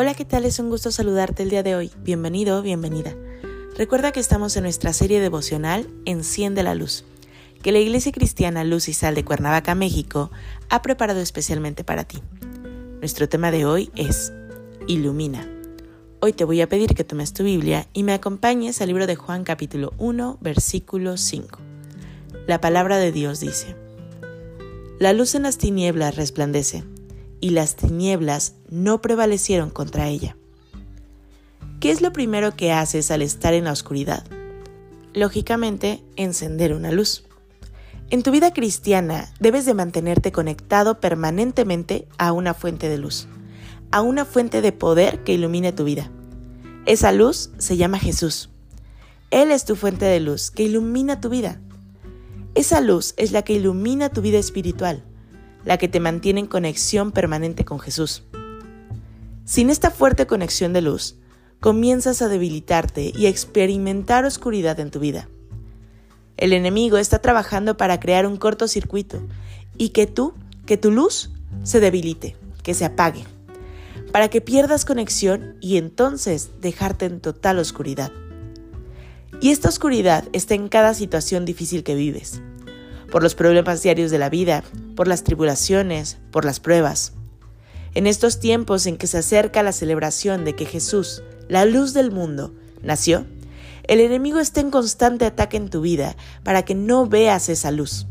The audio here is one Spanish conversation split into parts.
Hola, ¿qué tal? Es un gusto saludarte el día de hoy. Bienvenido, bienvenida. Recuerda que estamos en nuestra serie devocional Enciende la Luz, que la Iglesia Cristiana Luz y Sal de Cuernavaca, México, ha preparado especialmente para ti. Nuestro tema de hoy es Ilumina. Hoy te voy a pedir que tomes tu Biblia y me acompañes al libro de Juan capítulo 1, versículo 5. La palabra de Dios dice, La luz en las tinieblas resplandece y las tinieblas no prevalecieron contra ella. ¿Qué es lo primero que haces al estar en la oscuridad? Lógicamente, encender una luz. En tu vida cristiana debes de mantenerte conectado permanentemente a una fuente de luz, a una fuente de poder que ilumine tu vida. Esa luz se llama Jesús. Él es tu fuente de luz que ilumina tu vida. Esa luz es la que ilumina tu vida espiritual, la que te mantiene en conexión permanente con Jesús. Sin esta fuerte conexión de luz, comienzas a debilitarte y a experimentar oscuridad en tu vida. El enemigo está trabajando para crear un cortocircuito y que tú, que tu luz se debilite, que se apague, para que pierdas conexión y entonces dejarte en total oscuridad. Y esta oscuridad está en cada situación difícil que vives por los problemas diarios de la vida, por las tribulaciones, por las pruebas. En estos tiempos en que se acerca la celebración de que Jesús, la luz del mundo, nació, el enemigo está en constante ataque en tu vida para que no veas esa luz.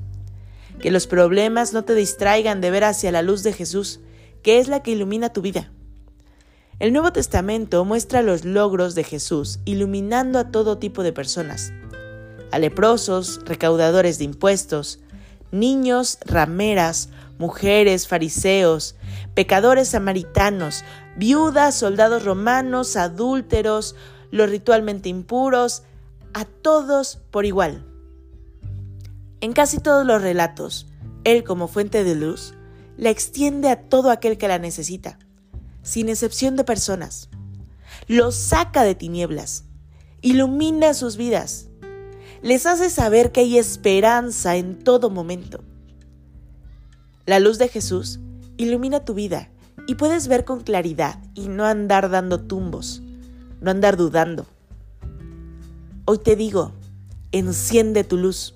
Que los problemas no te distraigan de ver hacia la luz de Jesús, que es la que ilumina tu vida. El Nuevo Testamento muestra los logros de Jesús iluminando a todo tipo de personas a leprosos, recaudadores de impuestos, niños, rameras, mujeres, fariseos, pecadores samaritanos, viudas, soldados romanos, adúlteros, los ritualmente impuros, a todos por igual. En casi todos los relatos, Él como fuente de luz, la extiende a todo aquel que la necesita, sin excepción de personas. Los saca de tinieblas, ilumina sus vidas, les hace saber que hay esperanza en todo momento. La luz de Jesús ilumina tu vida y puedes ver con claridad y no andar dando tumbos, no andar dudando. Hoy te digo, enciende tu luz.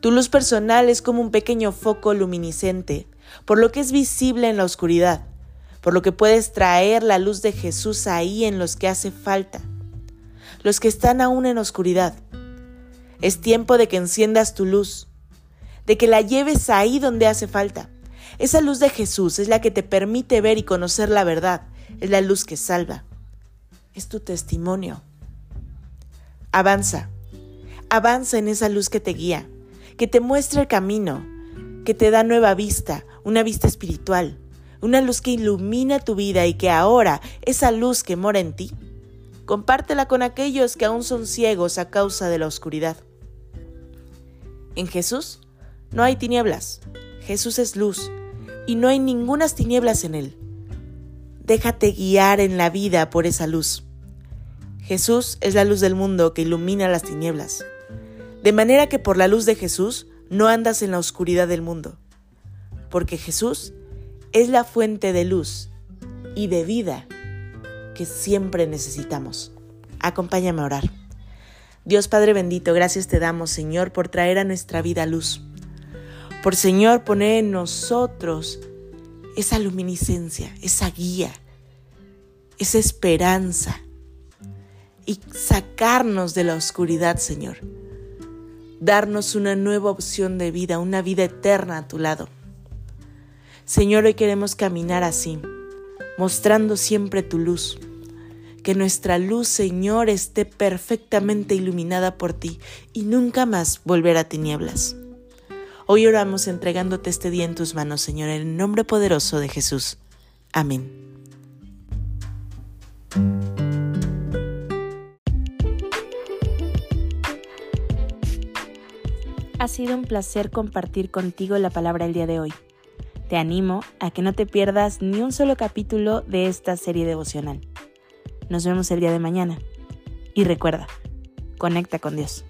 Tu luz personal es como un pequeño foco luminiscente, por lo que es visible en la oscuridad, por lo que puedes traer la luz de Jesús ahí en los que hace falta, los que están aún en oscuridad es tiempo de que enciendas tu luz, de que la lleves ahí donde hace falta. Esa luz de Jesús es la que te permite ver y conocer la verdad, es la luz que salva. Es tu testimonio. Avanza, avanza en esa luz que te guía, que te muestra el camino, que te da nueva vista, una vista espiritual, una luz que ilumina tu vida y que ahora esa luz que mora en ti, compártela con aquellos que aún son ciegos a causa de la oscuridad. En Jesús no hay tinieblas. Jesús es luz y no hay ningunas tinieblas en él. Déjate guiar en la vida por esa luz. Jesús es la luz del mundo que ilumina las tinieblas. De manera que por la luz de Jesús no andas en la oscuridad del mundo. Porque Jesús es la fuente de luz y de vida que siempre necesitamos. Acompáñame a orar. Dios Padre bendito, gracias te damos, Señor, por traer a nuestra vida luz. Por, Señor, poner en nosotros esa luminiscencia, esa guía, esa esperanza y sacarnos de la oscuridad, Señor. Darnos una nueva opción de vida, una vida eterna a tu lado. Señor, hoy queremos caminar así, mostrando siempre tu luz que nuestra luz, Señor, esté perfectamente iluminada por ti y nunca más volver a tinieblas. Hoy oramos entregándote este día en tus manos, Señor, en el nombre poderoso de Jesús. Amén. Ha sido un placer compartir contigo la palabra el día de hoy. Te animo a que no te pierdas ni un solo capítulo de esta serie devocional. Nos vemos el día de mañana. Y recuerda, conecta con Dios.